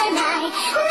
回来